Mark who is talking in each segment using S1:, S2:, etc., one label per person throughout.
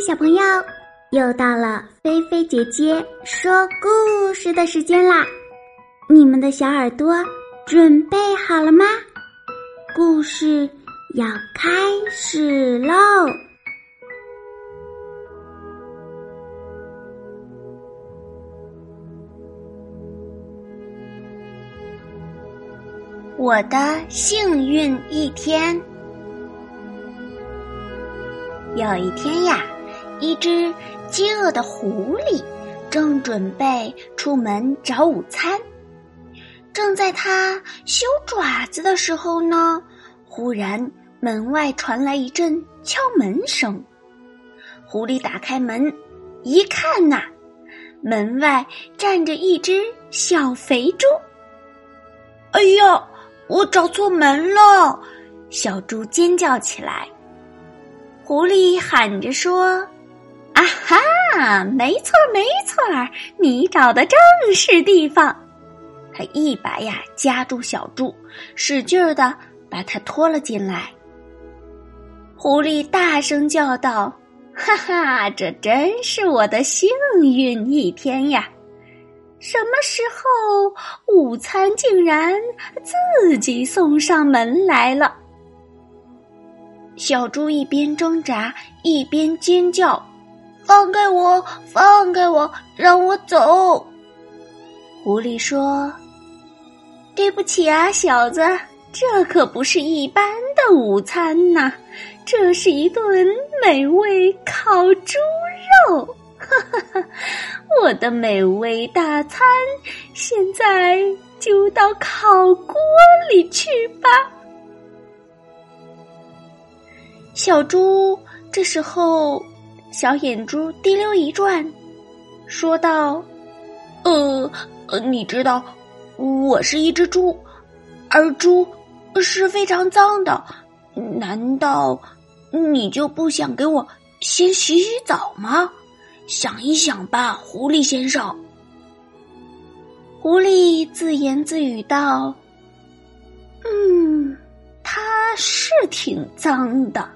S1: 小朋友，又到了菲菲姐姐说故事的时间啦！你们的小耳朵准备好了吗？故事要开始喽！
S2: 我的幸运一天。有一天呀，一只饥饿的狐狸正准备出门找午餐。正在它修爪子的时候呢，忽然门外传来一阵敲门声。狐狸打开门，一看呐，门外站着一只小肥猪。哎呀，我找错门了！小猪尖叫起来。狐狸喊着说：“啊哈，没错没错，你找的正是地方。”他一把呀夹住小猪，使劲儿的把它拖了进来。狐狸大声叫道：“哈哈，这真是我的幸运一天呀！什么时候午餐竟然自己送上门来了？”小猪一边挣扎一边尖叫：“放开我！放开我！让我走！”狐狸说：“对不起啊，小子，这可不是一般的午餐呐，这是一顿美味烤猪肉！哈哈哈，我的美味大餐，现在就到烤锅里去吧。”小猪这时候，小眼珠滴溜一转，说道：“呃，你知道，我是一只猪，而猪是非常脏的。难道你就不想给我先洗洗澡吗？想一想吧，狐狸先生。”狐狸自言自语道：“嗯，它是挺脏的。”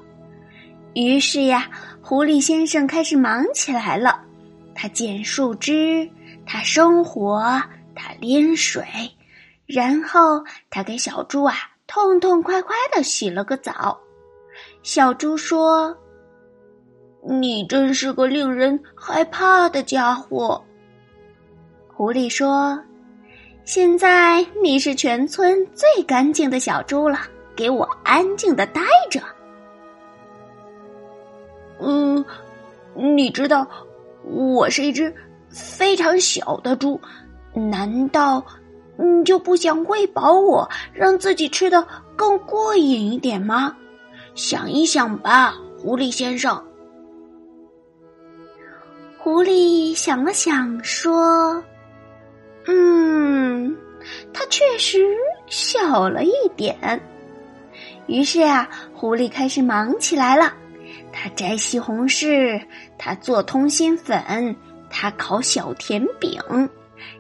S2: 于是呀，狐狸先生开始忙起来了。他捡树枝，他生火，他拎水，然后他给小猪啊痛痛快快的洗了个澡。小猪说：“你真是个令人害怕的家伙。”狐狸说：“现在你是全村最干净的小猪了，给我安静的待着。”嗯，你知道，我是一只非常小的猪，难道你就不想喂饱我，让自己吃的更过瘾一点吗？想一想吧，狐狸先生。狐狸想了想，说：“嗯，它确实小了一点。”于是啊，狐狸开始忙起来了。他摘西红柿，他做通心粉，他烤小甜饼，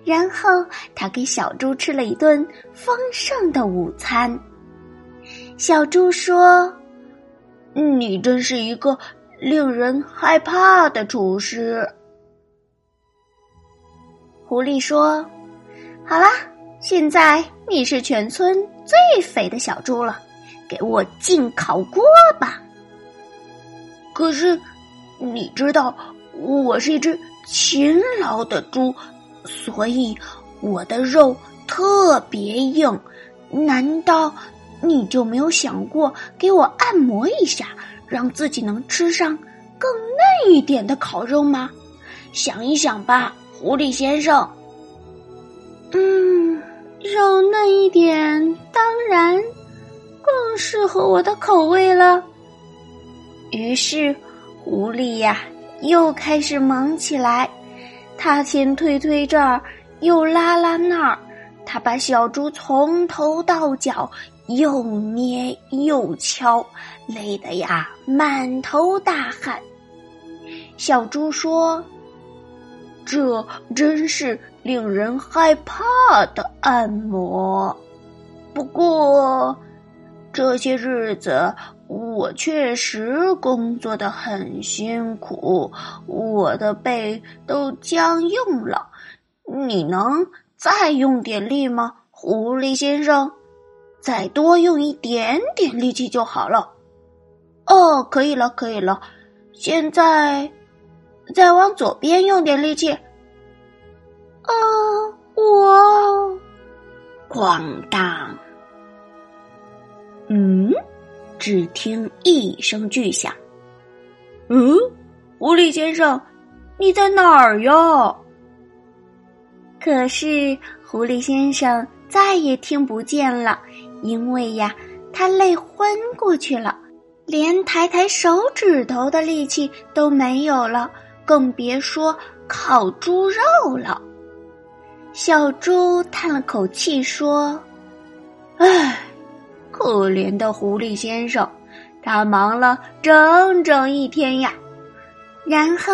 S2: 然后他给小猪吃了一顿丰盛的午餐。小猪说：“你真是一个令人害怕的厨师。”狐狸说：“好啦，现在你是全村最肥的小猪了，给我进烤锅吧。”可是，你知道，我是一只勤劳的猪，所以我的肉特别硬。难道你就没有想过给我按摩一下，让自己能吃上更嫩一点的烤肉吗？想一想吧，狐狸先生。嗯，肉嫩一点，当然更适合我的口味了。于是，狐狸呀又开始忙起来。他先推推这儿，又拉拉那儿。他把小猪从头到脚又捏又敲，累得呀满头大汗。小猪说：“这真是令人害怕的按摩。”不过，这些日子我确实工作的很辛苦，我的背都僵硬了。你能再用点力吗，狐狸先生？再多用一点点力气就好了。哦，可以了，可以了。现在再往左边用点力气。
S1: 哦，我
S2: 咣当。嗯，只听一声巨响。嗯，狐狸先生，你在哪儿呀？
S1: 可是狐狸先生再也听不见了，因为呀，他累昏过去了，连抬抬手指头的力气都没有了，更别说烤猪肉了。小猪叹了口气说：“
S2: 唉。”可怜的狐狸先生，他忙了整整一天呀。
S1: 然后，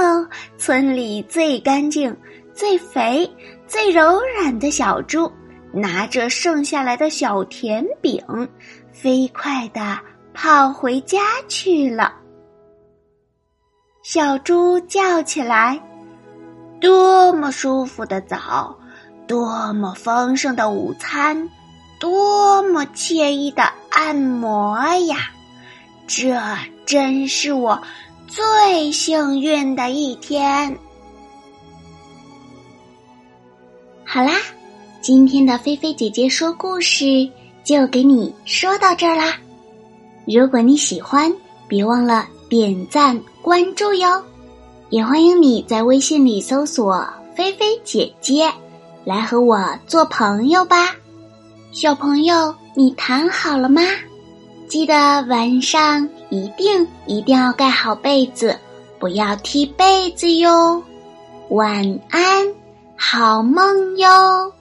S1: 村里最干净、最肥、最柔软的小猪，拿着剩下来的小甜饼，飞快的跑回家去了。小猪叫起来：“多么舒服的早，多么丰盛的午餐！”多么惬意的按摩呀！这真是我最幸运的一天。好啦，今天的菲菲姐姐说故事就给你说到这儿啦。如果你喜欢，别忘了点赞关注哟。也欢迎你在微信里搜索“菲菲姐姐”，来和我做朋友吧。小朋友，你躺好了吗？记得晚上一定一定要盖好被子，不要踢被子哟。晚安，好梦哟。